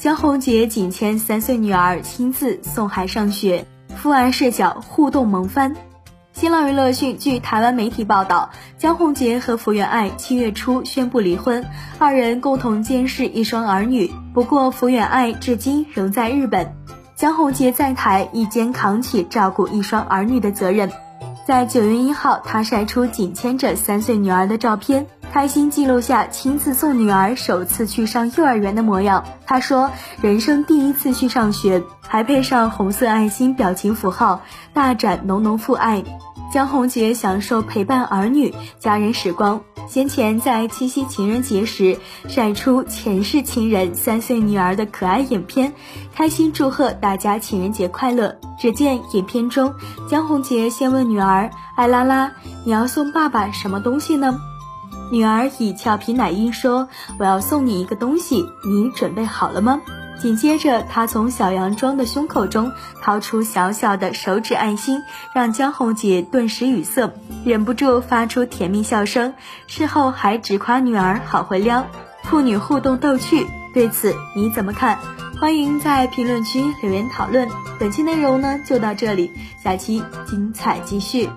江宏杰仅牵三岁女儿亲自送孩上学，父爱视角互动萌翻。新浪娱乐讯，据台湾媒体报道，江宏杰和福原爱七月初宣布离婚，二人共同监视一双儿女。不过，福原爱至今仍在日本，江宏杰在台一肩扛起照顾一双儿女的责任。在九月一号，他晒出紧牵着三岁女儿的照片。开心记录下亲自送女儿首次去上幼儿园的模样。他说：“人生第一次去上学，还配上红色爱心表情符号，大展浓浓父爱。”江宏杰享受陪伴儿女、家人时光。先前在七夕情人节时晒出前世情人三岁女儿的可爱影片，开心祝贺大家情人节快乐。只见影片中，江宏杰先问女儿：“艾拉拉，你要送爸爸什么东西呢？”女儿以俏皮奶音说：“我要送你一个东西，你准备好了吗？”紧接着，她从小洋装的胸口中掏出小小的手指爱心，让江宏杰顿时语塞，忍不住发出甜蜜笑声。事后还直夸女儿好会撩，父女互动逗趣。对此你怎么看？欢迎在评论区留言讨论。本期内容呢就到这里，下期精彩继续。